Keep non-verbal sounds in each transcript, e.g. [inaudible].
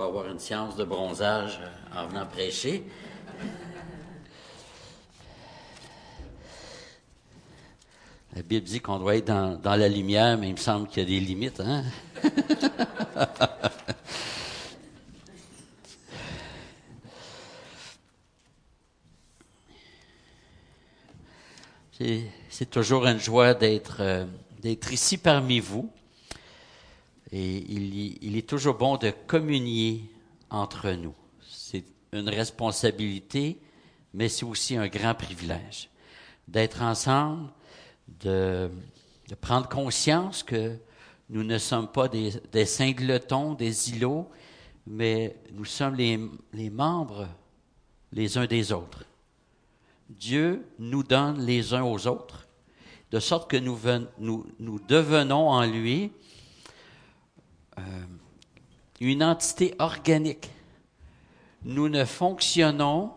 pas avoir une séance de bronzage euh, en venant prêcher. La Bible dit qu'on doit être dans, la lumière, mais il me semble qu'il y a des limites. Hein? [laughs] C'est toujours une joie d'être euh, d'être ici parmi vous. Et il, est toujours bon de communier entre nous. C'est une responsabilité, mais c'est aussi un grand privilège. D'être ensemble, de, prendre conscience que nous ne sommes pas des, singletons, des îlots, mais nous sommes les, membres les uns des autres. Dieu nous donne les uns aux autres, de sorte que nous devenons en lui euh, une entité organique. Nous ne fonctionnons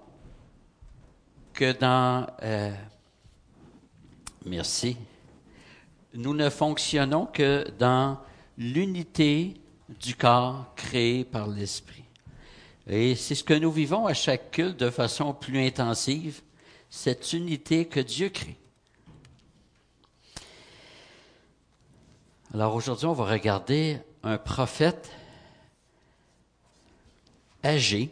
que dans... Euh, merci. Nous ne fonctionnons que dans l'unité du corps créé par l'Esprit. Et c'est ce que nous vivons à chaque culte de façon plus intensive, cette unité que Dieu crée. Alors aujourd'hui, on va regarder un prophète âgé,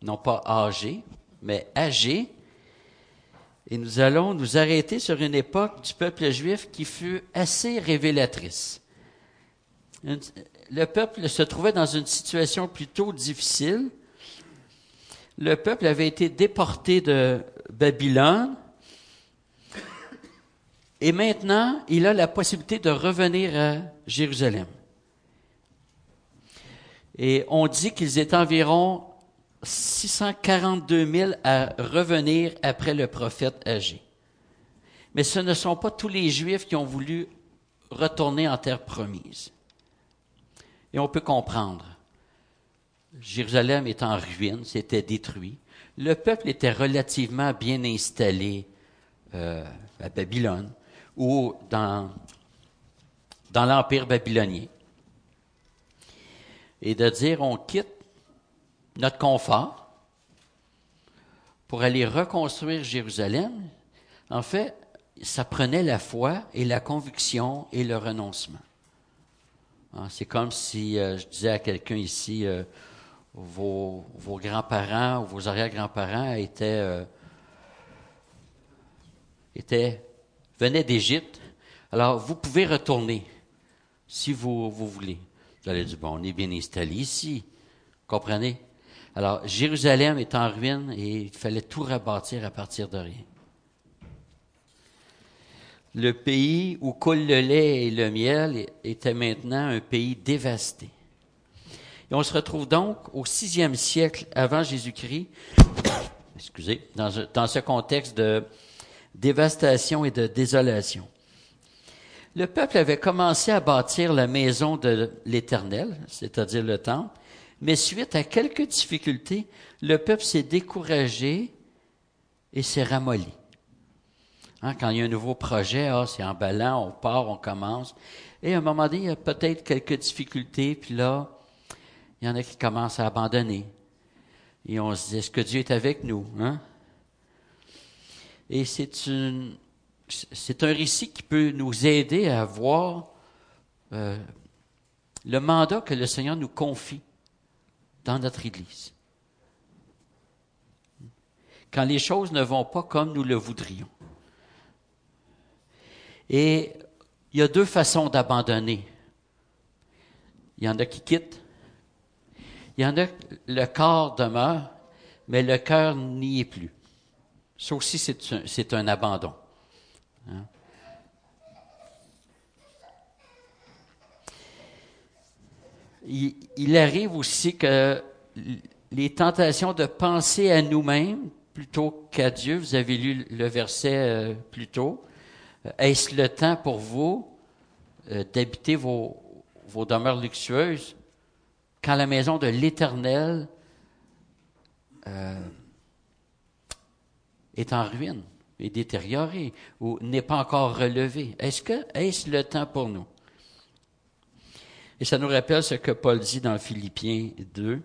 non pas âgé, mais âgé, et nous allons nous arrêter sur une époque du peuple juif qui fut assez révélatrice. Le peuple se trouvait dans une situation plutôt difficile. Le peuple avait été déporté de Babylone et maintenant il a la possibilité de revenir à Jérusalem. Et on dit qu'ils étaient environ 642 000 à revenir après le prophète âgé. Mais ce ne sont pas tous les Juifs qui ont voulu retourner en terre promise. Et on peut comprendre. Jérusalem est en ruine, c'était détruit. Le peuple était relativement bien installé euh, à Babylone ou dans, dans l'Empire babylonien et de dire on quitte notre confort pour aller reconstruire Jérusalem, en fait, ça prenait la foi et la conviction et le renoncement. Hein, c'est comme si euh, je disais à quelqu'un ici, euh, vos, vos grands-parents ou vos arrière-grands-parents étaient, euh, étaient, venaient d'Égypte. Alors, vous pouvez retourner si vous, vous voulez. Vous allez dire, bon, on est bien installé ici. Comprenez? Alors, Jérusalem est en ruine et il fallait tout rebâtir à partir de rien. Le pays où coule le lait et le miel était maintenant un pays dévasté. Et on se retrouve donc au sixième siècle avant Jésus-Christ, [coughs] excusez, dans, dans ce contexte de dévastation et de désolation le peuple avait commencé à bâtir la maison de l'Éternel, c'est-à-dire le temple, mais suite à quelques difficultés, le peuple s'est découragé et s'est ramolli. Hein, quand il y a un nouveau projet, ah, c'est emballant, on part, on commence. Et à un moment donné, il y a peut-être quelques difficultés, puis là, il y en a qui commencent à abandonner. Et on se dit, est-ce que Dieu est avec nous? Hein? Et c'est un récit qui peut nous aider à voir euh, le mandat que le Seigneur nous confie dans notre Église. Quand les choses ne vont pas comme nous le voudrions. Et il y a deux façons d'abandonner. Il y en a qui quittent. Il y en a, le corps demeure, mais le cœur n'y est plus. Ça aussi, c'est un abandon. Hein? Il, arrive aussi que les tentations de penser à nous-mêmes plutôt qu'à Dieu, vous avez lu le verset euh, plus tôt, euh, est-ce le temps pour vous euh, d'habiter vos, vos demeures luxueuses quand la maison de l'Éternel est en ruine? est détérioré ou n'est pas encore relevé. Est-ce que est-ce le temps pour nous? Et ça nous rappelle ce que Paul dit dans Philippiens 2,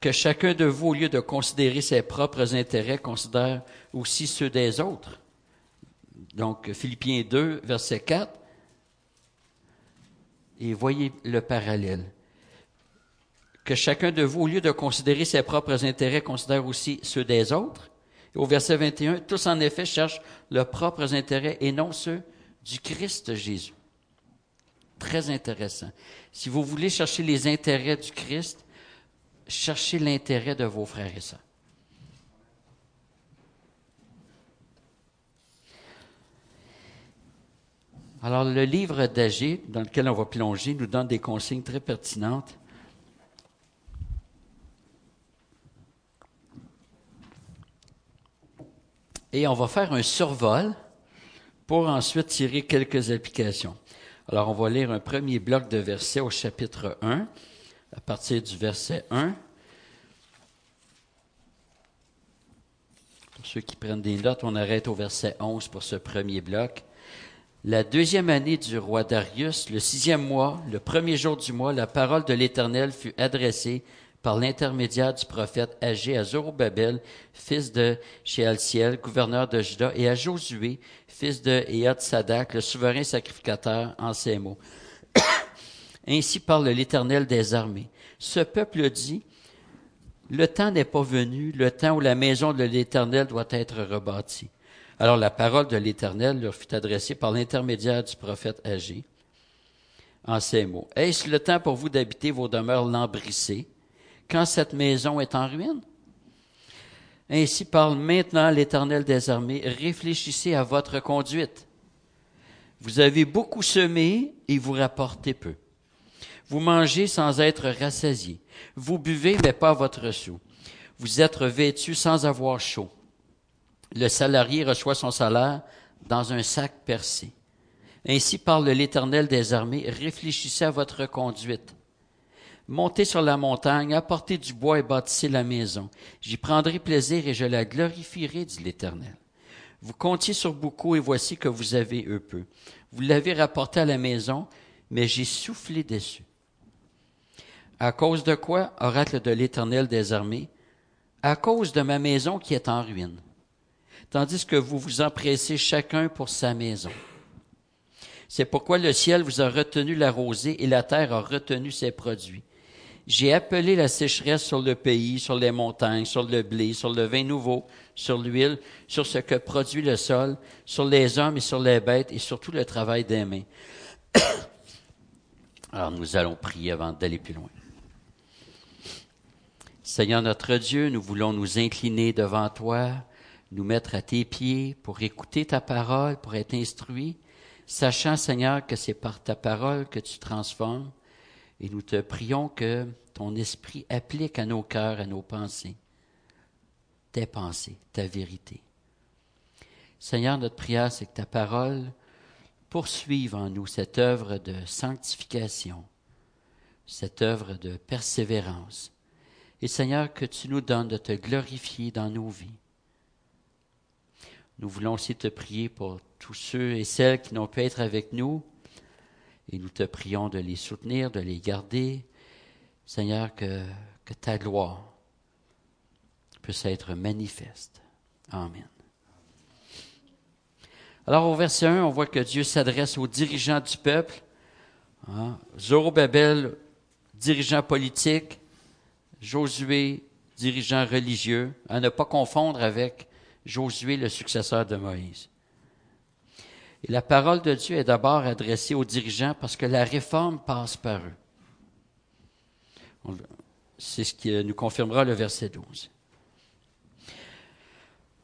que chacun de vous, au lieu de considérer ses propres intérêts, considère aussi ceux des autres. Donc, Philippiens 2, verset 4. Et voyez le parallèle. Que chacun de vous, au lieu de considérer ses propres intérêts, considère aussi ceux des autres. Au verset 21, tous en effet cherchent leurs propres intérêts et non ceux du Christ Jésus. Très intéressant. Si vous voulez chercher les intérêts du Christ, cherchez l'intérêt de vos frères et sœurs. Alors, le livre d'Agé, dans lequel on va plonger, nous donne des consignes très pertinentes. Et on va faire un survol pour ensuite tirer quelques applications. Alors, on va lire un premier bloc de versets au chapitre 1, à partir du verset 1. Pour ceux qui prennent des notes, on arrête au verset 11 pour ce premier bloc. La deuxième année du roi Darius, le sixième mois, le premier jour du mois, la parole de l'Éternel fut adressée par l'intermédiaire du prophète âgé à Zorobabel, fils de Shealtiel, gouverneur de Juda, et à Josué, fils de Sadak, le souverain sacrificateur, en ces mots. [coughs] Ainsi parle l'Éternel des armées. Ce peuple dit, le temps n'est pas venu, le temps où la maison de l'Éternel doit être rebâtie. Alors la parole de l'Éternel leur fut adressée par l'intermédiaire du prophète âgé en ces mots. Est-ce le temps pour vous d'habiter vos demeures lambrissées? Quand cette maison est en ruine? Ainsi parle maintenant l'Éternel des armées. Réfléchissez à votre conduite. Vous avez beaucoup semé et vous rapportez peu. Vous mangez sans être rassasié. Vous buvez, mais pas votre sou. Vous êtes vêtus sans avoir chaud le salarié reçoit son salaire dans un sac percé. Ainsi parle l'Éternel des armées, réfléchissez à votre conduite. Montez sur la montagne, apportez du bois et bâtissez la maison. J'y prendrai plaisir et je la glorifierai, dit l'Éternel. Vous comptiez sur beaucoup et voici que vous avez eux peu. Vous l'avez rapporté à la maison, mais j'ai soufflé dessus. À cause de quoi, oracle de l'Éternel des armées? À cause de ma maison qui est en ruine tandis que vous vous empressez chacun pour sa maison. C'est pourquoi le ciel vous a retenu la rosée et la terre a retenu ses produits. J'ai appelé la sécheresse sur le pays, sur les montagnes, sur le blé, sur le vin nouveau, sur l'huile, sur ce que produit le sol, sur les hommes et sur les bêtes et sur tout le travail des mains. [coughs] Alors nous allons prier avant d'aller plus loin. Seigneur notre Dieu, nous voulons nous incliner devant toi nous mettre à tes pieds pour écouter ta parole, pour être instruit, sachant, Seigneur, que c'est par ta parole que tu transformes. Et nous te prions que ton esprit applique à nos cœurs, à nos pensées, tes pensées, ta vérité. Seigneur, notre prière, c'est que ta parole poursuive en nous cette œuvre de sanctification, cette œuvre de persévérance. Et Seigneur, que tu nous donnes de te glorifier dans nos vies. Nous voulons aussi te prier pour tous ceux et celles qui n'ont pu être avec nous. Et nous te prions de les soutenir, de les garder. Seigneur, que, ta gloire puisse être manifeste. Amen. Alors au verset 1, on voit que Dieu s'adresse aux dirigeants du peuple. Hein? Zorobabel, dirigeant politique. Josué, dirigeant religieux. À ne pas confondre avec Josué, le successeur de Moïse. Et la parole de Dieu est d'abord adressée aux dirigeants parce que la réforme passe par eux. C'est ce qui nous confirmera le verset 12.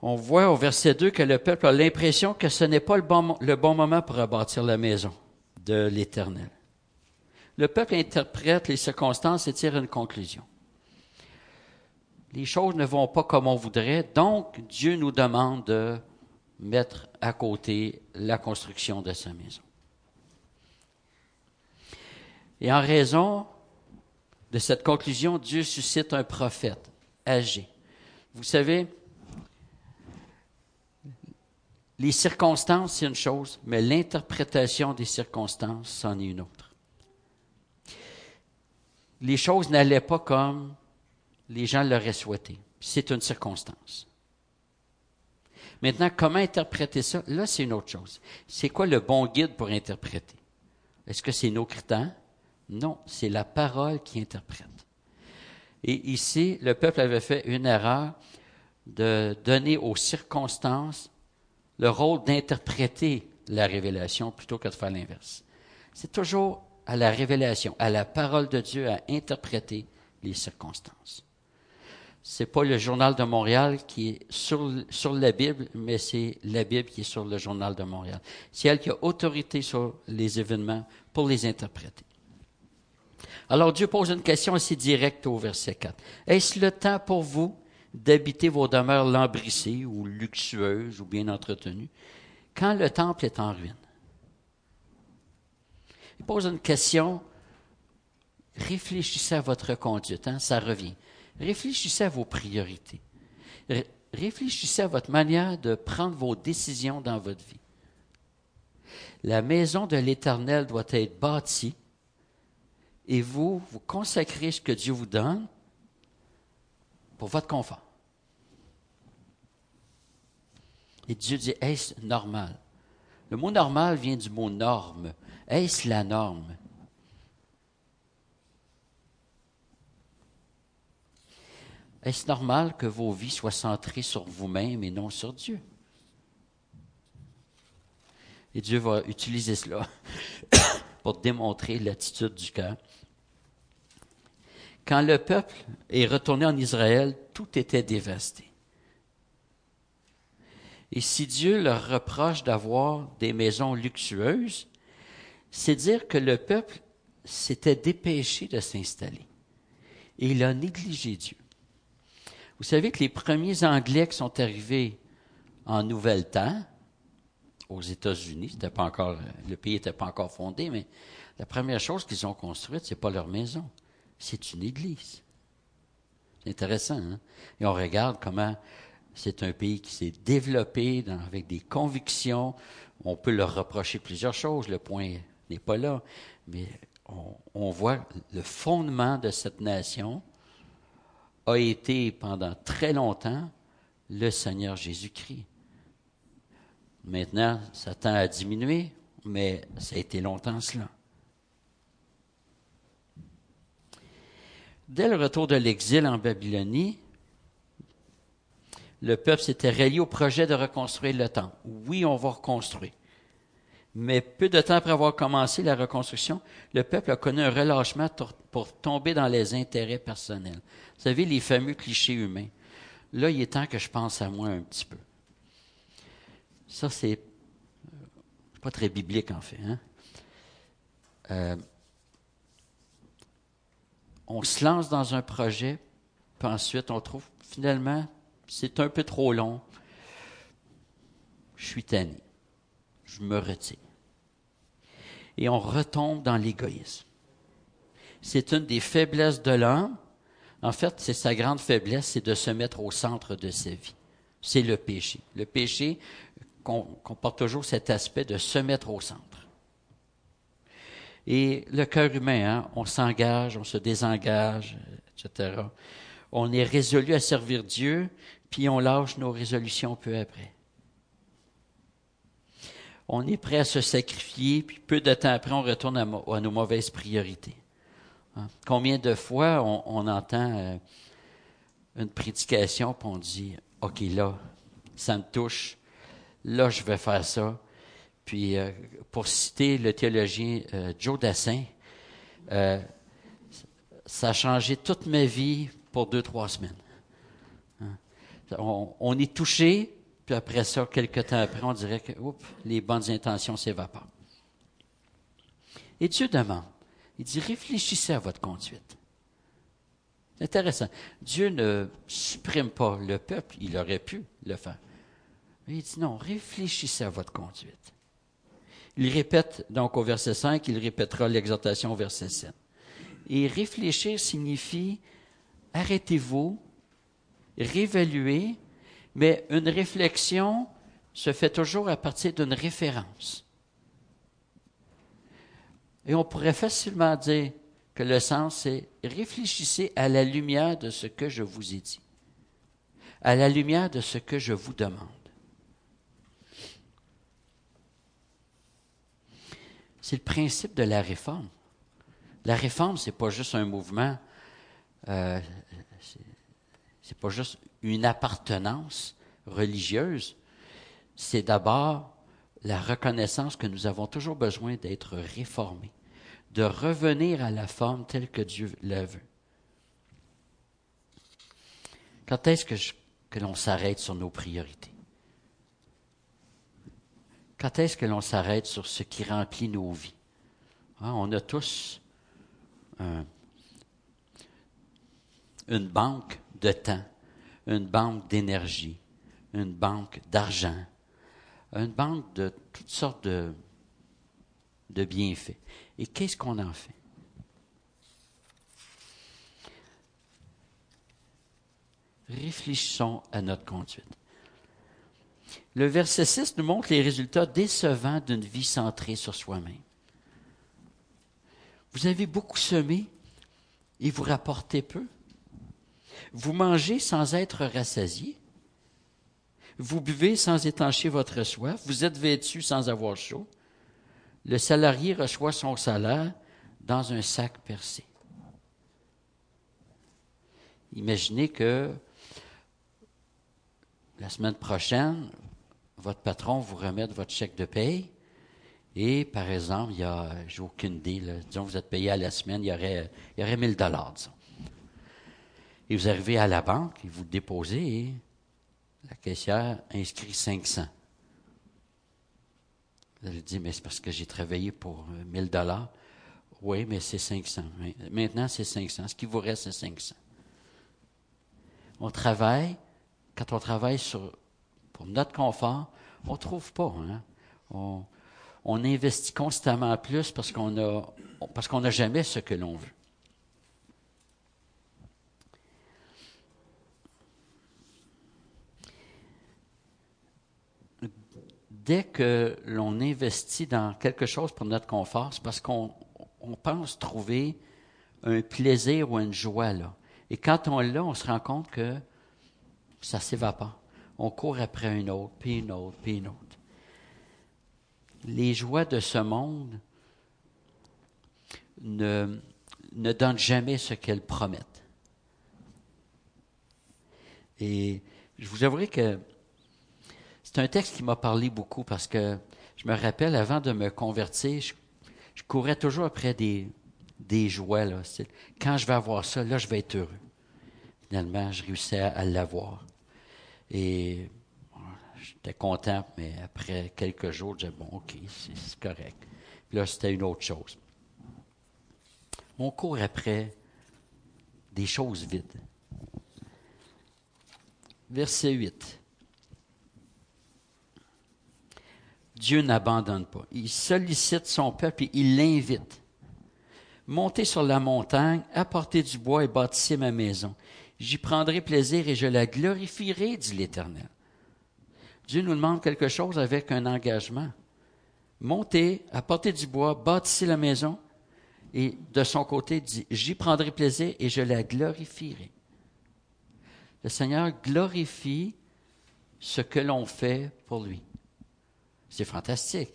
On voit au verset 2 que le peuple a l'impression que ce n'est pas le bon, le bon moment pour rebâtir la maison de l'Éternel. Le peuple interprète les circonstances et tire une conclusion les choses ne vont pas comme on voudrait, donc Dieu nous demande de mettre à côté la construction de sa maison. Et en raison de cette conclusion, Dieu suscite un prophète âgé. Vous savez, les circonstances, c'est une chose, mais l'interprétation des circonstances, c'en est une autre. les choses n'allaient pas comme les gens l'auraient souhaité. C'est une circonstance. Maintenant, comment interpréter ça? Là, c'est une autre chose. C'est quoi le bon guide pour interpréter? Est-ce que c'est nos critères? Non, c'est la parole qui interprète. Et ici, le peuple avait fait une erreur de donner aux circonstances le rôle d'interpréter la révélation plutôt que de faire l'inverse. C'est toujours à la révélation, à la parole de Dieu à interpréter les circonstances. C'est pas le journal de Montréal qui est sur, la Bible, mais c'est la Bible qui est sur le journal de Montréal. C'est elle qui a autorité sur les événements pour les interpréter. Alors Dieu pose une question assez directe au verset 4. Est-ce le temps pour vous d'habiter vos demeures lambrissées ou luxueuses ou bien entretenues quand le temple est en ruine? Il pose une question. Réfléchissez à votre conduite, hein, ça revient. Réfléchissez à vos priorités. réfléchissez à votre manière de prendre vos décisions dans votre vie. La maison de l'Éternel doit être bâtie et vous, vous consacrez ce que Dieu vous donne pour votre confort. Et Dieu dit, est-ce normal? Le mot normal vient du mot norme. Est-ce la norme? Est-ce normal que vos vies soient centrées sur vous-même et non sur Dieu? Et Dieu va utiliser cela [coughs] pour démontrer l'attitude du cœur. Quand le peuple est retourné en Israël, tout était dévasté. Et si Dieu leur reproche d'avoir des maisons luxueuses, c'est dire que le peuple s'était dépêché de s'installer. Et il a négligé Dieu. Vous savez que les premiers Anglais qui sont arrivés en Nouvelle-Temps, aux États-Unis, c'était pas encore, le pays n'était pas encore fondé, mais la première chose qu'ils ont construite, c'est pas leur maison, c'est une église. C'est intéressant, hein? Et on regarde comment c'est un pays qui s'est développé avec des convictions. On peut leur reprocher plusieurs choses, le point n'est pas là, mais on, on voit le fondement de cette nation, a été pendant très longtemps le Seigneur Jésus-Christ. Maintenant, ça tend à diminuer, mais ça a été longtemps cela. Dès le retour de l'exil en Babylonie, le peuple s'était rallié au projet de reconstruire le temple. Oui, on va reconstruire. Mais peu de temps après avoir commencé la reconstruction, le peuple a connu un relâchement pour tomber dans les intérêts personnels. Vous savez, les fameux clichés humains. Là, il est temps que je pense à moi un petit peu. Ça, c'est pas très biblique, en fait. Hein? Euh, on se lance dans un projet, puis ensuite, on trouve finalement, c'est un peu trop long. Je suis tanné. Me retire. Et on retombe dans l'égoïsme. C'est une des faiblesses de l'homme. En fait, c'est sa grande faiblesse, c'est de se mettre au centre de sa vie. C'est le péché. Le péché comporte toujours cet aspect de se mettre au centre. Et le cœur humain, hein, on s'engage, on se désengage, etc. On est résolu à servir Dieu, puis on lâche nos résolutions peu après. On est prêt à se sacrifier, puis peu de temps après, on retourne à, nos mauvaises priorités. Hein? Combien de fois on, entend euh, une prédication, puis on dit, OK, là, ça me touche, là, je vais faire ça. Puis, euh, pour citer le théologien euh, Joe Dassin, ça a changé toute ma vie pour deux, trois semaines. Hein? On, est touché, après ça, quelques temps après, on dirait que oups, les bonnes intentions s'évaporent. Et Dieu demande, il dit, réfléchissez à votre conduite. C'est intéressant. Dieu ne supprime pas le peuple, il aurait pu le faire il dit non, réfléchissez à votre conduite. Il répète donc au verset 5, il répétera l'exhortation au verset 7. Et réfléchir signifie arrêtez-vous, réévaluer, mais une réflexion se fait toujours à partir d'une référence. Et on pourrait facilement dire que le sens c'est réfléchissez à la lumière de ce que je vous ai dit, à la lumière de ce que je vous demande. C'est le principe de la réforme. La réforme, c'est pas juste un mouvement, euh, c'est pas juste une appartenance religieuse, c'est d'abord la reconnaissance que nous avons toujours besoin d'être réformés, de revenir à la forme telle que Dieu la veut. Quand est-ce que, l'on s'arrête sur nos priorités? Quand est-ce que l'on s'arrête sur ce qui remplit nos vies? Hein, on a tous une banque de temps, une banque d'énergie, une banque d'argent, une banque de toutes sortes de, de bienfaits. Et qu'est-ce qu'on en fait? Réfléchissons à notre conduite. Le verset 6 nous montre les résultats décevants d'une vie centrée sur soi-même. Vous avez beaucoup semé et vous rapportez peu. Vous mangez sans être rassasié. Vous buvez sans étancher votre soif. Vous êtes vêtu sans avoir chaud. Le salarié reçoit son salaire dans un sac percé. Imaginez que la semaine prochaine, votre patron vous remette votre chèque de paye et, par exemple, il y a, j'ai aucune idée, disons vous êtes payé à la semaine, il y aurait, il y aurait 1000 dollars, disons. Et vous arrivez à la banque et vous déposez la caissière inscrit 500. Vous allez dire, mais c'est parce que j'ai travaillé pour 1000 dollars. Oui, mais c'est 500. Maintenant, c'est 500. Ce qui vous reste, c'est 500. On travaille, quand on travaille pour notre confort, on ne trouve pas. Hein? On, investit constamment plus parce qu'on parce qu'on n'a jamais ce que l'on veut. Dès que l'on investit dans quelque chose pour notre confort, c'est parce qu'on pense trouver un plaisir ou une joie là. Et quand on l'a, on se rend compte que ça s'évapore. On court après une autre, puis une autre, puis une autre les joies de ce monde ne, ne donnent jamais ce qu'elles promettent. Et je vous avouerai que c'est un texte qui m'a parlé beaucoup parce que je me rappelle, avant de me convertir, je, courais toujours après des, des joies. Là. Quand je vais avoir ça, là, je vais être heureux. Finalement, je réussis à l'avoir. Et J'étais content, mais après quelques jours, je disais, bon, OK, c'est correct. Puis là, c'était une autre chose. On court après des choses vides. Verset 8. Dieu n'abandonne pas. Il sollicite son peuple et il l'invite. Montez sur la montagne, apportez du bois et bâtissez ma maison. J'y prendrai plaisir et je la glorifierai, dit l'Éternel. Dieu nous demande quelque chose avec un engagement. Montez, apportez du bois, bâtissez la maison, et de son côté dit, j'y prendrai plaisir et je la glorifierai. Le Seigneur glorifie ce que l'on fait pour lui. C'est fantastique.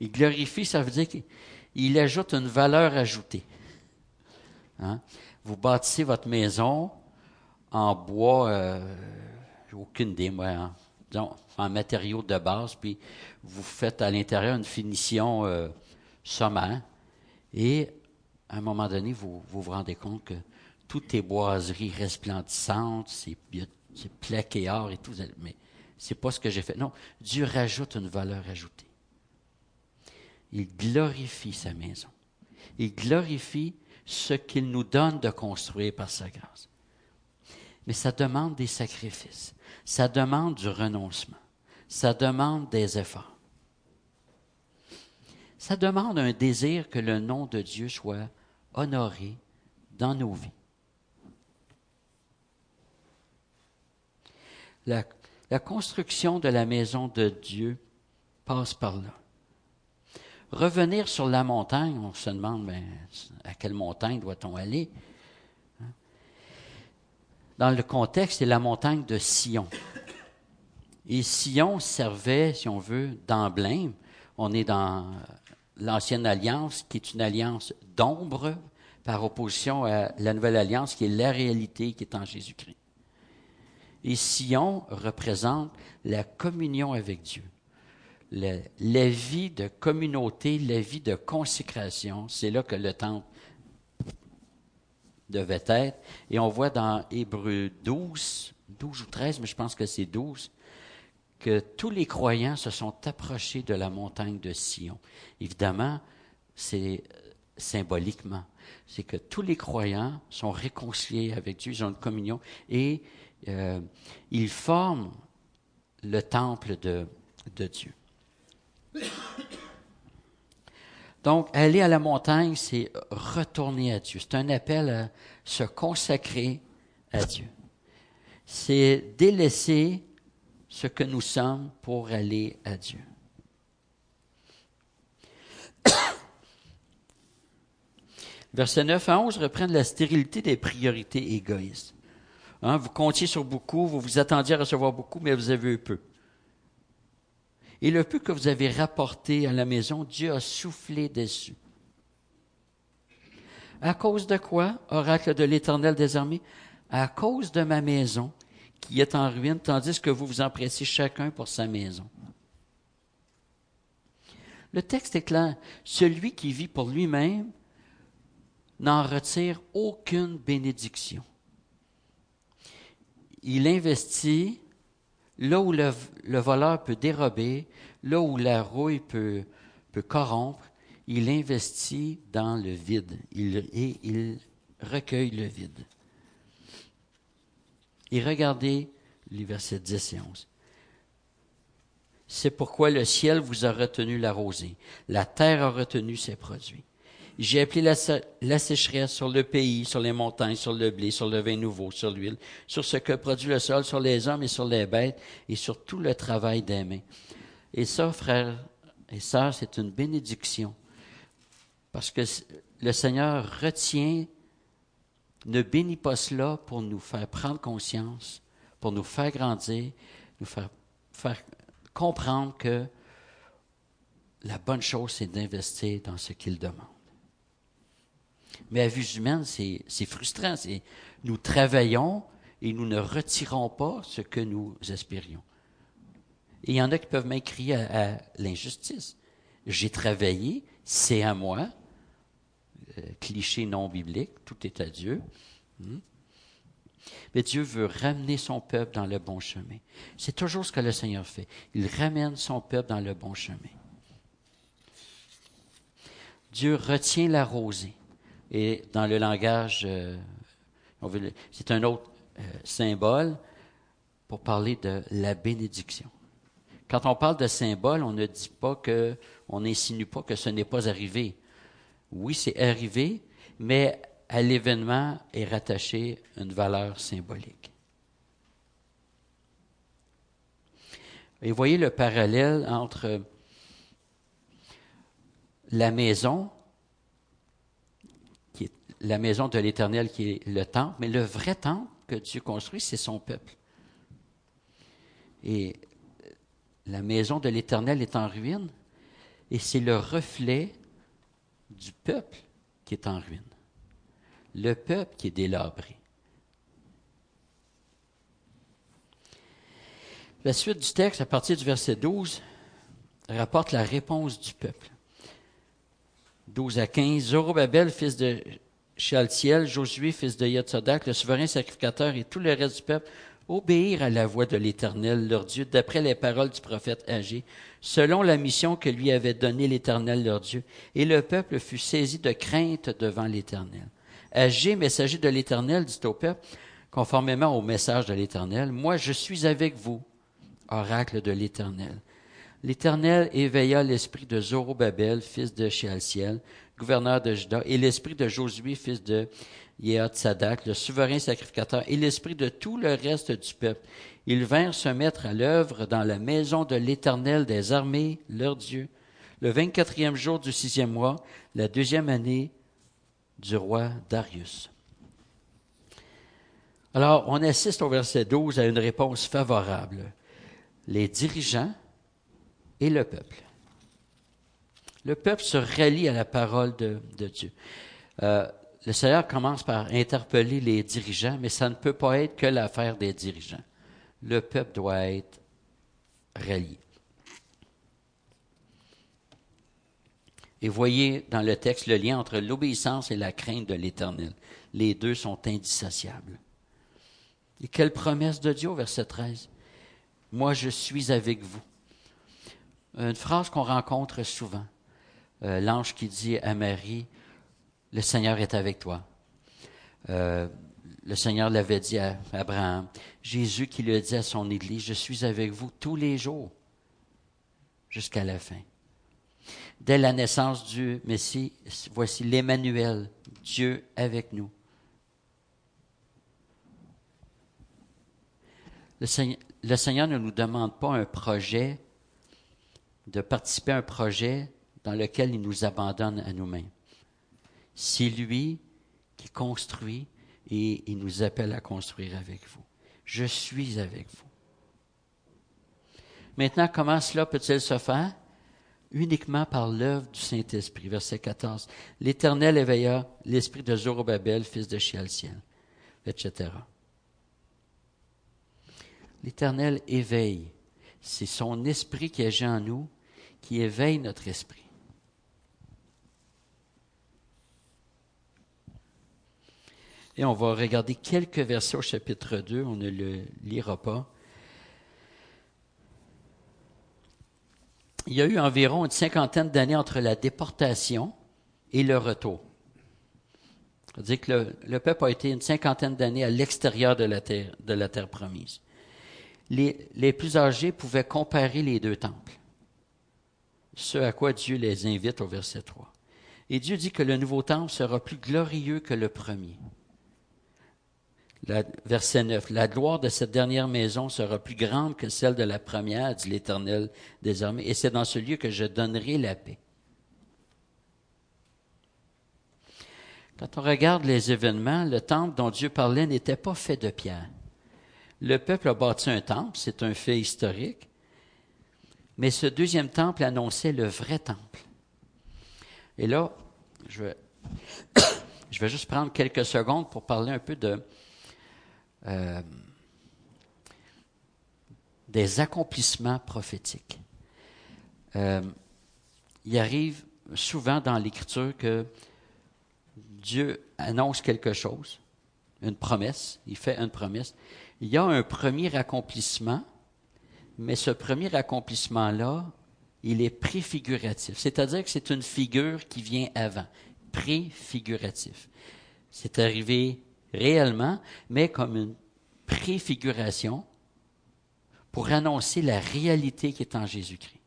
Il glorifie, ça veut dire qu'il ajoute une valeur ajoutée. Hein? vous bâtissez votre maison en bois, euh, aucune idée, moi, hein. en matériaux de base, puis vous faites à l'intérieur une finition euh, sommaire, et à un moment donné, vous, vous rendez compte que toutes est boiseries resplendissantes, c'est, c'est plaqué or et tout, mais c'est pas ce que j'ai fait. Non, Dieu rajoute une valeur ajoutée. Il glorifie sa maison. Il glorifie ce qu'il nous donne de construire par sa grâce. Mais ça demande des sacrifices, ça demande du renoncement, ça demande des efforts. Ça demande un désir que le nom de Dieu soit honoré dans nos vies. La, construction de la maison de Dieu passe par là. revenir sur la montagne, on se demande ben, à quelle montagne doit-on aller? Hein? Dans le contexte, c'est la montagne de Sion. Et Sion servait, si on veut, d'emblème. On est dans l'ancienne alliance, qui est une alliance d'ombre, par opposition à la nouvelle alliance, qui est la réalité qui est en Jésus-Christ. Et Sion représente la communion avec Dieu. La, vie de communauté, la vie de consécration, c'est là que le temple devait être. Et on voit dans Hébreu 12, 12 ou 13, mais je pense que c'est 12, que tous les croyants se sont approchés de la montagne de Sion. Évidemment, c'est symboliquement. C'est que tous les croyants sont réconciliés avec Dieu, ils ont une communion et euh, ils forment le temple de, de Dieu. Donc, aller à la montagne, c'est retourner à Dieu. C'est un appel à se consacrer à Dieu. C'est délaisser ce que nous sommes pour aller à Dieu. [coughs] Versets 9 à 11 reprennent la stérilité des priorités égoïstes. Hein, vous comptiez sur beaucoup, vous vous attendiez à recevoir beaucoup, mais vous avez eu peu. Et le peu que vous avez rapporté à la maison, Dieu a soufflé dessus. À cause de quoi, oracle de l'Éternel des? À cause de ma maison qui est en ruine, tandis que vous vous empressez chacun pour sa maison. Le texte est clair. Celui qui vit pour lui-même n'en retire aucune bénédiction. Il investit là où le, voleur peut dérober, là où la rouille peut, peut corrompre, il investit dans le vide il, et il recueille le vide. Et regardez les versets 10 et 11. C'est pourquoi le ciel vous a retenu la rosée, la terre a retenu ses produits. J'ai appelé la, sécheresse sur le pays, sur les montagnes, sur le blé, sur le vin nouveau, sur l'huile, sur ce que produit le sol, sur les hommes et sur les bêtes, et sur tout le travail des mains. Et ça, frères et sœurs, c'est une bénédiction. Parce que le Seigneur retient, ne bénit pas cela pour nous faire prendre conscience, pour nous faire grandir, nous faire, faire comprendre que la bonne chose, c'est d'investir dans ce qu'il demande. Mais à vue humaine, c'est frustrant. Nous travaillons et nous ne retirons pas ce que nous espérions. Et il y en a qui peuvent m'écrire à, l'injustice. J'ai travaillé, c'est à moi. Euh, cliché non biblique, tout est à Dieu. Hmm. Mais Dieu veut ramener son peuple dans le bon chemin. C'est toujours ce que le Seigneur fait. Il ramène son peuple dans le bon chemin. Dieu retient la rosée. Et dans le langage, euh, c'est un autre euh, symbole pour parler de la bénédiction. Quand on parle de symbole, on ne dit pas que, on n'insinue pas que ce n'est pas arrivé. Oui, c'est arrivé, mais à l'événement est rattachée une valeur symbolique. Et voyez le parallèle entre la maison la maison de l'Éternel qui est le temple, mais le vrai temple que Dieu construit, c'est son peuple. Et la maison de l'Éternel est en ruine, et c'est le reflet du peuple qui est en ruine. Le peuple qui est délabré. La suite du texte, à partir du verset 12, rapporte la réponse du peuple. 12 à 15, Zorobabel, fils de Shaltiel, Josué, fils de Yotsodak, le souverain sacrificateur et tout le reste du peuple obéirent à la voix de l'Éternel, leur Dieu, d'après les paroles du prophète Agé, selon la mission que lui avait donnée l'Éternel, leur Dieu. Et le peuple fut saisi de crainte devant l'Éternel. Agé, messager de l'Éternel, dit au peuple, conformément au message de l'Éternel, Moi je suis avec vous, oracle de l'Éternel. L'Éternel éveilla l'esprit de Zorobabel, fils de Shealtiel, gouverneur de Juda, et l'esprit de Josué, fils de Sadak, le souverain sacrificateur, et l'esprit de tout le reste du peuple. Ils vinrent se mettre à l'œuvre dans la maison de l'Éternel des armées, leur Dieu, le 24e jour du sixième mois, la deuxième année du roi Darius. Alors, on assiste au verset 12 à une réponse favorable. Les dirigeants et le peuple. Le peuple se rallie à la parole de, Dieu. Euh, le Seigneur commence par interpeller les dirigeants, mais ça ne peut pas être que l'affaire des dirigeants. Le peuple doit être rallié. Et voyez dans le texte le lien entre l'obéissance et la crainte de l'Éternel. Les deux sont indissociables. Et quelle promesse de Dieu, verset 13. Moi, je suis avec vous. Une phrase qu'on rencontre souvent. Euh, l'ange qui dit à Marie, le Seigneur est avec toi. Euh, le Seigneur l'avait dit à Abraham. Jésus qui le dit à son Église, je suis avec vous tous les jours jusqu'à la fin. Dès la naissance du Messie, voici l'Emmanuel, Dieu avec nous. Le Seigneur, le Seigneur ne nous demande pas un projet, de participer à un projet dans lequel il nous abandonne à nous-mêmes. C'est lui qui construit et il nous appelle à construire avec vous. Je suis avec vous. Maintenant, comment cela peut-il se faire? Uniquement par l'œuvre du Saint-Esprit. Verset 14. L'Éternel éveilla l'esprit de Zorobabel, fils de Shealtiel, etc. L'Éternel éveille. C'est son esprit qui agit en nous, qui éveille notre esprit. Et on va regarder quelques versets au chapitre 2, on ne le lira pas. Il y a eu environ une cinquantaine d'années entre la déportation et le retour. C'est-à-dire que le, peuple a été une cinquantaine d'années à l'extérieur de la terre, de la terre promise. Les, les plus âgés pouvaient comparer les deux temples, ce à quoi Dieu les invite au verset 3. Et Dieu dit que le nouveau temple sera plus glorieux que le premier verset 9. La gloire de cette dernière maison sera plus grande que celle de la première, dit l'Éternel désormais, et c'est dans ce lieu que je donnerai la paix. Quand on regarde les événements, le temple dont Dieu parlait n'était pas fait de pierre. Le peuple a bâti un temple, c'est un fait historique, mais ce deuxième temple annonçait le vrai temple. Et là, je vais, [coughs] je vais juste prendre quelques secondes pour parler un peu de, euh, des accomplissements prophétiques. Euh, il arrive souvent dans l'Écriture que Dieu annonce quelque chose, une promesse, il fait une promesse. Il y a un premier accomplissement, mais ce premier accomplissement-là, il est préfiguratif, c'est-à-dire que c'est une figure qui vient avant, préfiguratif. C'est arrivé réellement, mais comme une préfiguration pour annoncer la réalité qui est en Jésus-Christ.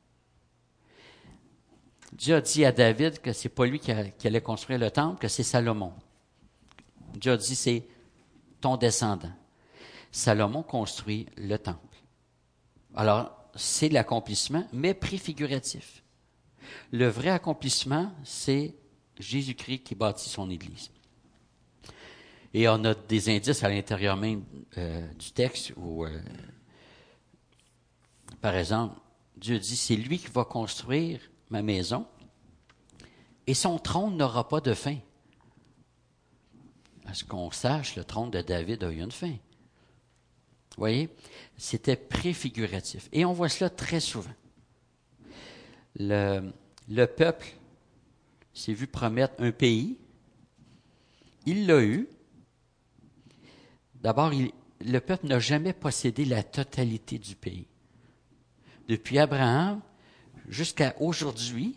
Dieu a dit à David que c'est pas lui qui, allait construire le temple, que c'est Salomon. Dieu a dit c'est ton descendant. Salomon construit le temple. Alors, c'est l'accomplissement, mais préfiguratif. Le vrai accomplissement, c'est Jésus-Christ qui bâtit son Église. Et on a des indices à l'intérieur même euh, du texte où, euh, par exemple, Dieu dit, c'est lui qui va construire ma maison et son trône n'aura pas de fin. À ce qu'on sache, le trône de David a eu une fin. Vous voyez, c'était préfiguratif. Et on voit cela très souvent. Le, le peuple s'est vu promettre un pays. Il l'a eu, D'abord, le peuple n'a jamais possédé la totalité du pays. Depuis Abraham jusqu'à aujourd'hui,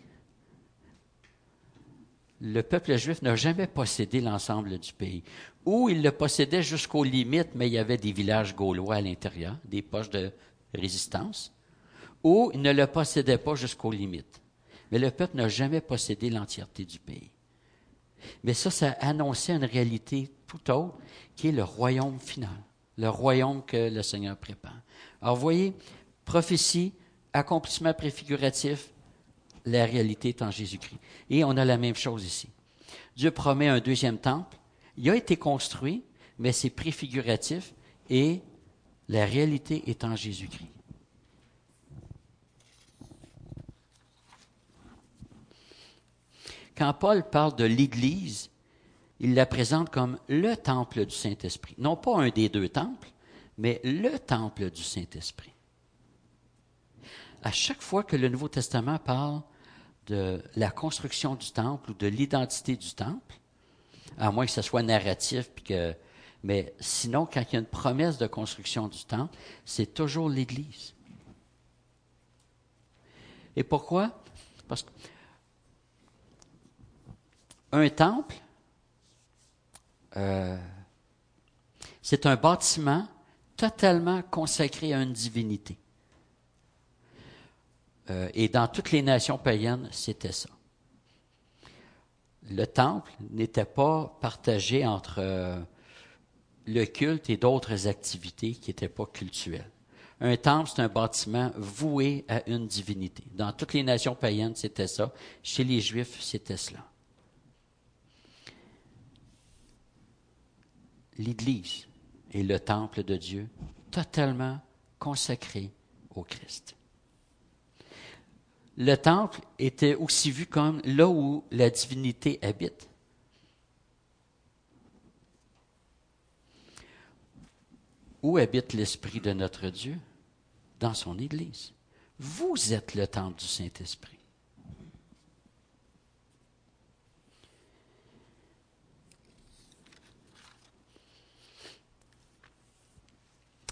le peuple juif n'a jamais possédé l'ensemble du pays. Ou il le possédait jusqu'aux limites, mais il y avait des villages gaulois à l'intérieur, des poches de résistance. Ou il ne le possédait pas jusqu'aux limites. Mais le peuple n'a jamais possédé l'entièreté du pays. Mais ça, ça annonçait une réalité tout autre, qui est le royaume final, le royaume que le Seigneur prépare. Alors, vous voyez, prophétie, accomplissement préfiguratif, la réalité est en Jésus-Christ. Et on a la même chose ici. Dieu promet un deuxième temple. Il a été construit, mais c'est préfiguratif et la réalité est en Jésus-Christ. Quand Paul parle de l'Église, il la présente comme le temple du Saint-Esprit. Non pas un des deux temples, mais le temple du Saint-Esprit. À chaque fois que le Nouveau Testament parle de la construction du temple ou de l'identité du temple, à moins que ce soit narratif, puis que, mais sinon, quand il y a une promesse de construction du temple, c'est toujours l'Église. Et pourquoi? Parce qu'un temple, euh, c'est un bâtiment totalement consacré à une divinité. Euh, et dans toutes les nations païennes, c'était ça. Le temple n'était pas partagé entre euh, le culte et d'autres activités qui n'étaient pas cultuelles. Un temple, c'est un bâtiment voué à une divinité. Dans toutes les nations païennes, c'était ça. Chez les Juifs, c'était cela. L'Église est le temple de Dieu totalement consacré au Christ. Le temple était aussi vu comme là où la divinité habite. Où habite l'Esprit de notre Dieu? Dans son Église. Vous êtes le temple du Saint-Esprit.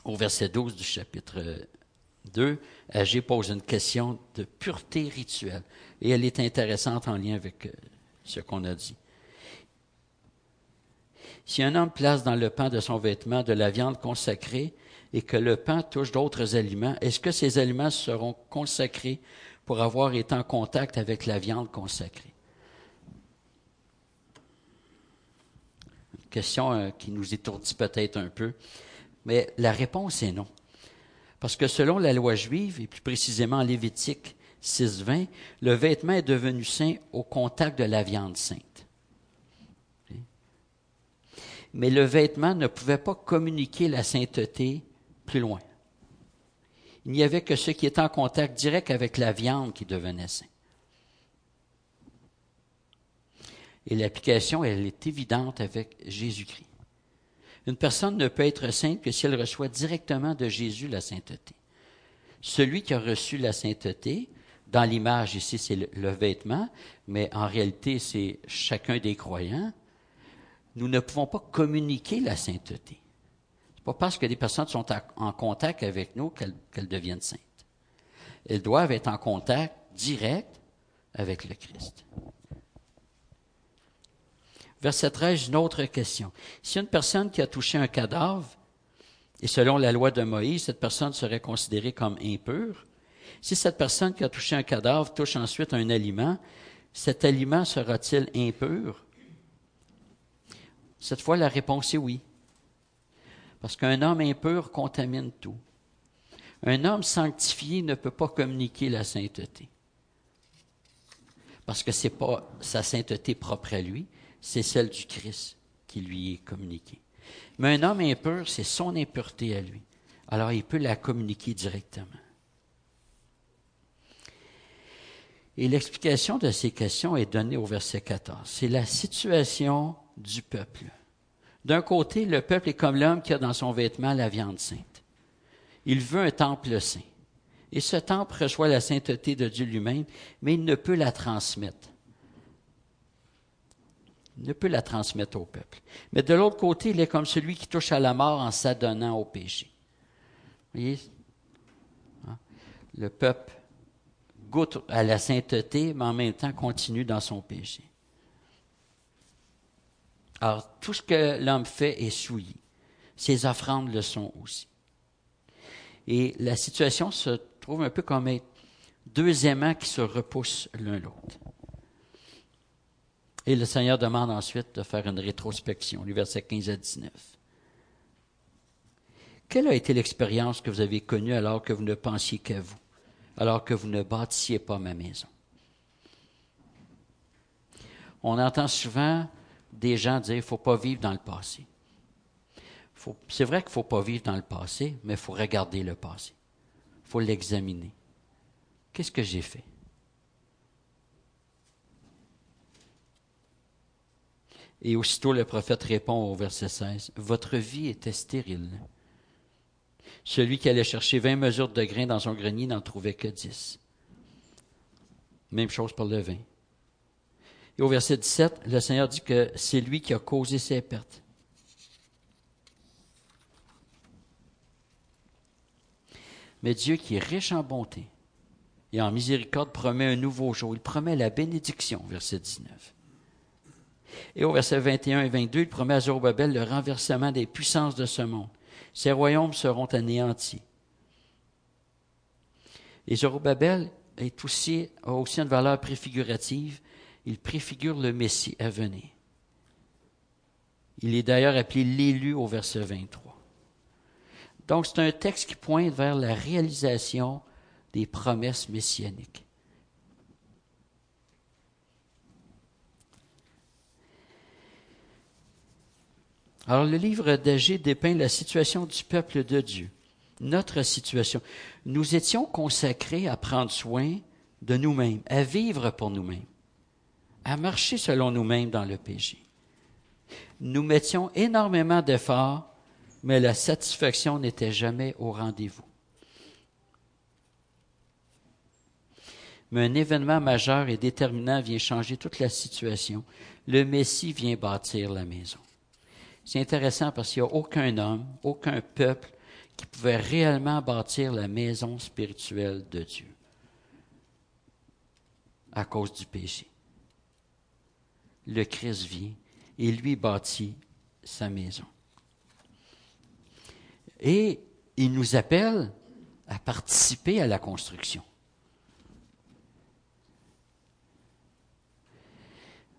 Au verset 12 du chapitre 2, Agé pose une question de pureté rituelle. Et elle est intéressante en lien avec euh, ce qu'on a dit. Si un homme place dans le pain de son vêtement de la viande consacrée et que le pain touche d'autres aliments, est-ce que ces aliments seront consacrés pour avoir été en contact avec la viande consacrée? Une question euh, qui nous étourdit peut-être un peu. Mais la réponse est non. Parce que selon la loi juive, et plus précisément Lévitique 6.20, le vêtement est devenu saint au contact de la viande sainte. Mais le vêtement ne pouvait pas communiquer la sainteté plus loin. Il n'y avait que ce qui était en contact direct avec la viande qui devenait saint. Et l'application, elle est évidente avec Jésus-Christ. Une personne ne peut être sainte que si elle reçoit directement de Jésus la sainteté. Celui qui a reçu la sainteté, dans l'image ici, c'est le, vêtement, mais en réalité, c'est chacun des croyants. Nous ne pouvons pas communiquer la sainteté. C'est pas parce que des personnes sont en contact avec nous qu'elles deviennent saintes. Elles doivent être en contact direct avec le Christ. Verset 13, une autre question. Si une personne qui a touché un cadavre, et selon la loi de Moïse, cette personne serait considérée comme impure, si cette personne qui a touché un cadavre touche ensuite un aliment, cet aliment sera-t-il impur? Cette fois, la réponse est oui. Parce qu'un homme impur contamine tout. Un homme sanctifié ne peut pas communiquer la sainteté. Parce que ce n'est pas sa sainteté propre à lui, c'est celle du Christ qui lui est communiquée. Mais un homme impur, c'est son impureté à lui. Alors il peut la communiquer directement. Et l'explication de ces questions est donnée au verset 14. C'est la situation du peuple. D'un côté, le peuple est comme l'homme qui a dans son vêtement la viande sainte. Il veut un temple saint. Et ce temple reçoit la sainteté de Dieu lui-même, mais il ne peut la transmettre ne peut la transmettre au peuple. Mais de l'autre côté, il est comme celui qui touche à la mort en s'adonnant au péché. Vous voyez? Hein? Le peuple goûte à la sainteté, mais en même temps continue dans son péché. Alors, tout ce que l'homme fait est souillé. Ses offrandes le sont aussi. Et la situation se trouve un peu comme deux aimants qui se repoussent l'un l'autre. Et le Seigneur demande ensuite de faire une rétrospection, les versets 15 à 19. Quelle a été l'expérience que vous avez connue alors que vous ne pensiez qu'à vous, alors que vous ne bâtissiez pas ma maison? On entend souvent des gens dire qu'il ne faut pas vivre dans le passé. C'est vrai qu'il ne faut pas vivre dans le passé, mais il faut regarder le passé. Il faut l'examiner. Qu'est-ce que j'ai fait? Et aussitôt le prophète répond au verset 16, Votre vie était stérile. Celui qui allait chercher vingt mesures de grains dans son grenier n'en trouvait que dix. Même chose pour le vin. Et au verset 17, le Seigneur dit que c'est lui qui a causé ces pertes. Mais Dieu qui est riche en bonté et en miséricorde promet un nouveau jour. Il promet la bénédiction, verset 19. Et au verset 21 et 22, il promet à Zorobabel le renversement des puissances de ce monde. Ces royaumes seront anéantis. Et Zorobabel est aussi, a aussi une valeur préfigurative. Il préfigure le Messie à venir. Il est d'ailleurs appelé l'élu au verset 23. Donc c'est un texte qui pointe vers la réalisation des promesses messianiques. Alors le livre d'Agé dépeint la situation du peuple de Dieu, notre situation. Nous étions consacrés à prendre soin de nous-mêmes, à vivre pour nous-mêmes, à marcher selon nous-mêmes dans le péché. Nous mettions énormément d'efforts, mais la satisfaction n'était jamais au rendez-vous. Mais un événement majeur et déterminant vient changer toute la situation. Le Messie vient bâtir la maison. C'est intéressant parce qu'il n'y a aucun homme, aucun peuple qui pouvait réellement bâtir la maison spirituelle de Dieu à cause du péché. Le Christ vient et lui bâtit sa maison. Et il nous appelle à participer à la construction.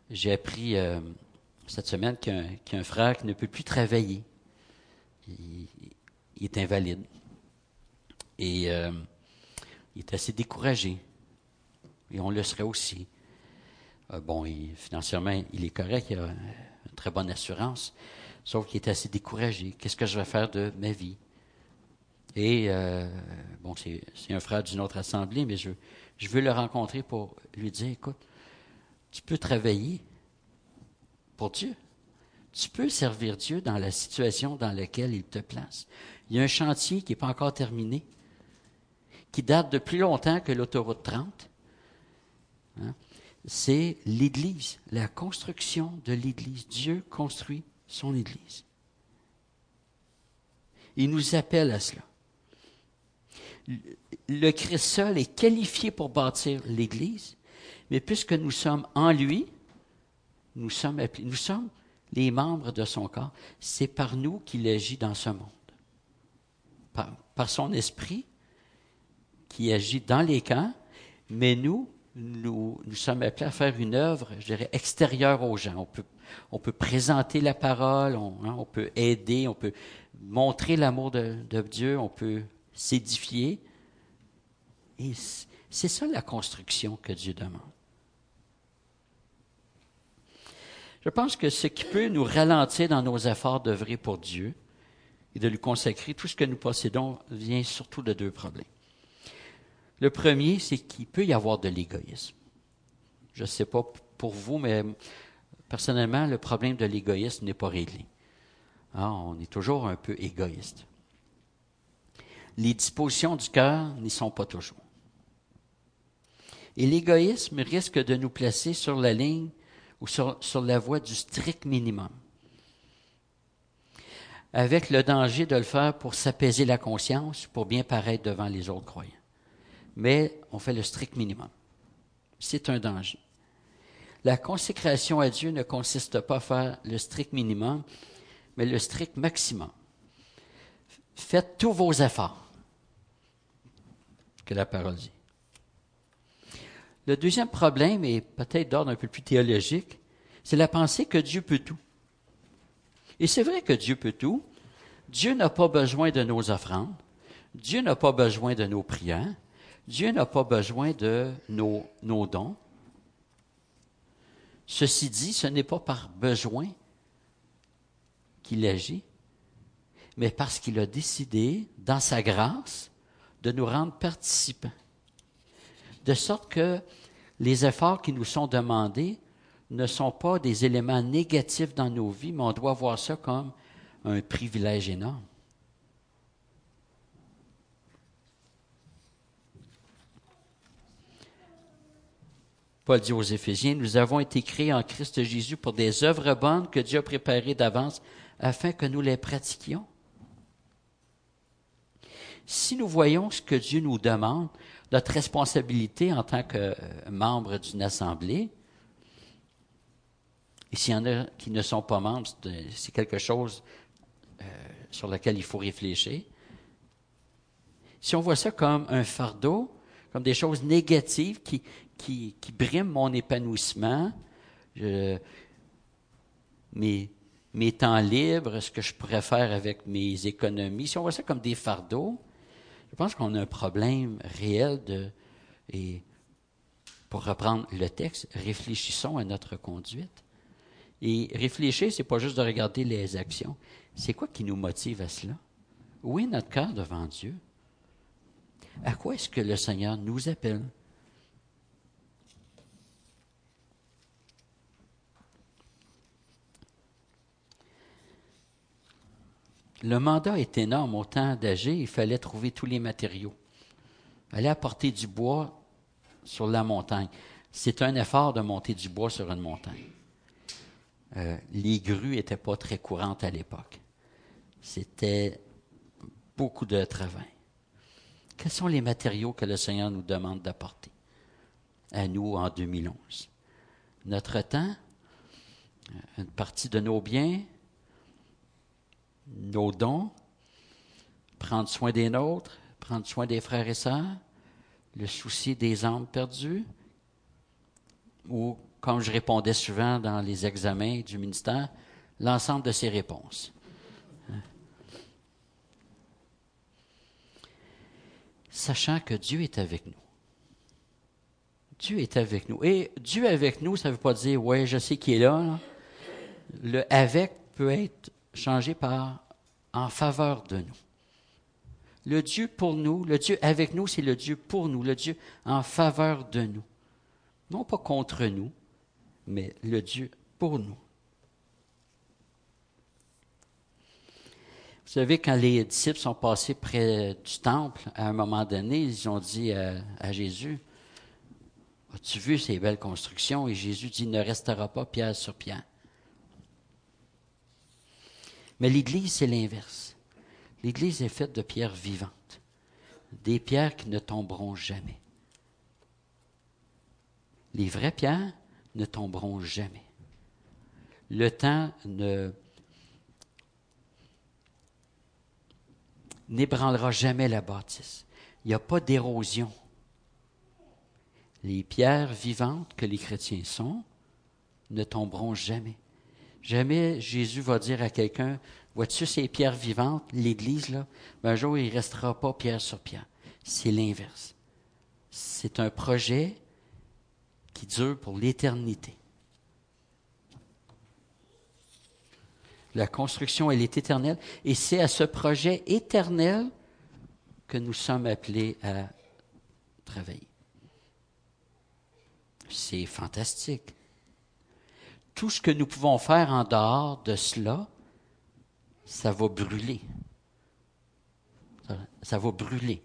J'ai appris euh, cette semaine qu'un un frère qui ne peut plus travailler. Il, est invalide. Et euh, il est assez découragé. Et on le serait aussi. Euh, bon, financièrement, il est correct, il a une très bonne assurance, sauf qu'il est assez découragé. Qu'est-ce que je vais faire de ma vie? Et, euh, bon, c'est un frère d'une autre assemblée, mais je, je veux le rencontrer pour lui dire, écoute, tu peux travailler, Dieu. Tu peux servir Dieu dans la situation dans laquelle il te place. Il y a un chantier qui n'est pas encore terminé, qui date de plus longtemps que l'autoroute 30. Hein. C'est l'Église, la construction de l'Église. Dieu construit son Église. Il nous appelle à cela. Le Christ seul est qualifié pour bâtir l'Église, mais puisque nous sommes en lui, nous sommes les membres de son corps. C'est par nous qu'il agit dans ce monde. Par, son esprit qui agit dans les camps, mais nous, nous, sommes appelés à faire une œuvre, je dirais, extérieure aux gens. On peut, présenter la parole, on, hein, on peut aider, on peut montrer l'amour de, de Dieu, on peut s'édifier. Et c'est ça la construction que Dieu demande. Je pense que ce qui peut nous ralentir dans nos efforts d'œuvrer pour Dieu et de lui consacrer tout ce que nous possédons vient surtout de deux problèmes. Le premier, c'est qu'il peut y avoir de l'égoïsme. Je ne sais pas pour vous, mais personnellement, le problème de l'égoïsme n'est pas réglé. Ah, on est toujours un peu égoïste. Les dispositions du cœur n'y sont pas toujours. Et l'égoïsme risque de nous placer sur la ligne ou sur, la voie du strict minimum, avec le danger de le faire pour s'apaiser la conscience, pour bien paraître devant les autres croyants. Mais on fait le strict minimum. C'est un danger. La consécration à Dieu ne consiste pas à faire le strict minimum, mais le strict maximum. Faites tous vos efforts, que la parole dit. Le deuxième problème est peut-être d'ordre un peu plus théologique, c'est la pensée que Dieu peut tout. Et c'est vrai que Dieu peut tout. Dieu n'a pas besoin de nos offrandes. Dieu n'a pas besoin de nos prières. Dieu n'a pas besoin de nos, nos dons. Ceci dit, ce n'est pas par besoin qu'il agit, mais parce qu'il a décidé, dans sa grâce, de nous rendre participants. De sorte que les efforts qui nous sont demandés ne sont pas des éléments négatifs dans nos vies, mais on doit voir ça comme un privilège énorme. Paul dit aux Éphésiens, nous avons été créés en Christ Jésus pour des œuvres bonnes que Dieu a préparées d'avance afin que nous les pratiquions. Si nous voyons ce que Dieu nous demande, notre responsabilité en tant que membre d'une assemblée, et s'il y en a qui ne sont pas membres, c'est quelque chose euh, sur lequel il faut réfléchir. Si on voit ça comme un fardeau, comme des choses négatives qui, qui, qui briment mon épanouissement, mes, mes temps libres, ce que je pourrais faire avec mes économies, si on voit ça comme des fardeaux, je pense qu'on a un problème réel de, et pour reprendre le texte, réfléchissons à notre conduite. Et réfléchir, c'est pas juste de regarder les actions. C'est quoi qui nous motive à cela? Où est notre cœur devant Dieu? À quoi est-ce que le Seigneur nous appelle? Le mandat est énorme. Au temps d'agir, il fallait trouver tous les matériaux. Aller apporter du bois sur la montagne. C'est un effort de monter du bois sur une montagne. Euh, les grues n'étaient pas très courantes à l'époque. C'était beaucoup de travail. Quels sont les matériaux que le Seigneur nous demande d'apporter à nous en 2011? Notre temps, une partie de nos biens, nos dons, prendre soin des nôtres, prendre soin des frères et sœurs, le souci des âmes perdues, ou, comme je répondais souvent dans les examens du ministère, l'ensemble de ces réponses. Sachant que Dieu est avec nous. Dieu est avec nous. Et Dieu avec nous, ça ne veut pas dire, ouais, je sais qu'il est là. là. Le avec peut être changé par en faveur de nous. Le Dieu pour nous, le Dieu avec nous, c'est le Dieu pour nous, le Dieu en faveur de nous. Non pas contre nous, mais le Dieu pour nous. Vous savez, quand les disciples sont passés près du temple, à un moment donné, ils ont dit à, Jésus, As-tu vu ces belles constructions? Et Jésus dit, ne restera pas pierre sur pierre. Mais l'Église, c'est l'inverse. L'Église est faite de pierres vivantes, des pierres qui ne tomberont jamais. Les vraies pierres ne tomberont jamais. Le temps ne n'ébranlera jamais la bâtisse. Il n'y a pas d'érosion. Les pierres vivantes que les chrétiens sont ne tomberont jamais. Jamais Jésus va dire à quelqu'un, vois-tu ces pierres vivantes, l'Église, là, un jour, il ne restera pas pierre sur pierre. C'est l'inverse. C'est un projet qui dure pour l'éternité. La construction, elle est éternelle. Et c'est à ce projet éternel que nous sommes appelés à travailler. C'est fantastique tout ce que nous pouvons faire en dehors de cela, ça va brûler. Ça, va brûler.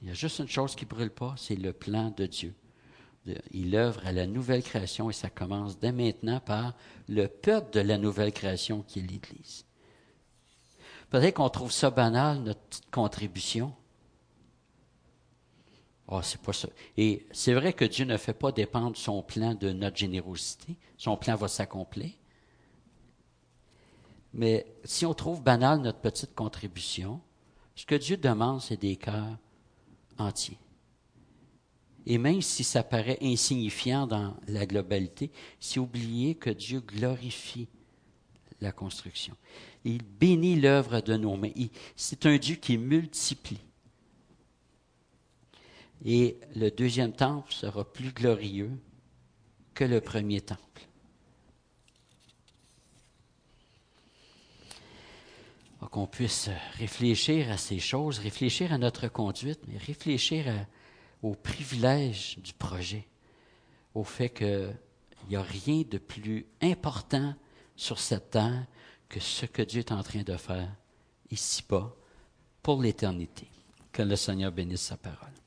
Il y a juste une chose qui ne brûle pas, c'est le plan de Dieu. Il œuvre à la nouvelle création et ça commence dès maintenant par le peuple de la nouvelle création qui est l'Église. Peut-être qu'on trouve ça banal, notre petite contribution. Ah, c'est pas ça. Et c'est vrai que Dieu ne fait pas dépendre son plan de notre générosité. Son plan va s'accomplir. Mais si on trouve banal notre petite contribution, ce que Dieu demande, c'est des cœurs entiers. Et même si ça paraît insignifiant dans la globalité, c'est oublier que Dieu glorifie la construction. Il bénit l'œuvre de nos mains. C'est un Dieu qui multiplie. Et le deuxième temple sera plus glorieux que le premier temple. Qu'on puisse réfléchir à ces choses, réfléchir à notre conduite, mais réfléchir au privilège du projet, au fait qu'il n'y a rien de plus important sur cette terre que ce que Dieu est en train de faire ici-bas pour l'éternité. Que le Seigneur bénisse sa parole.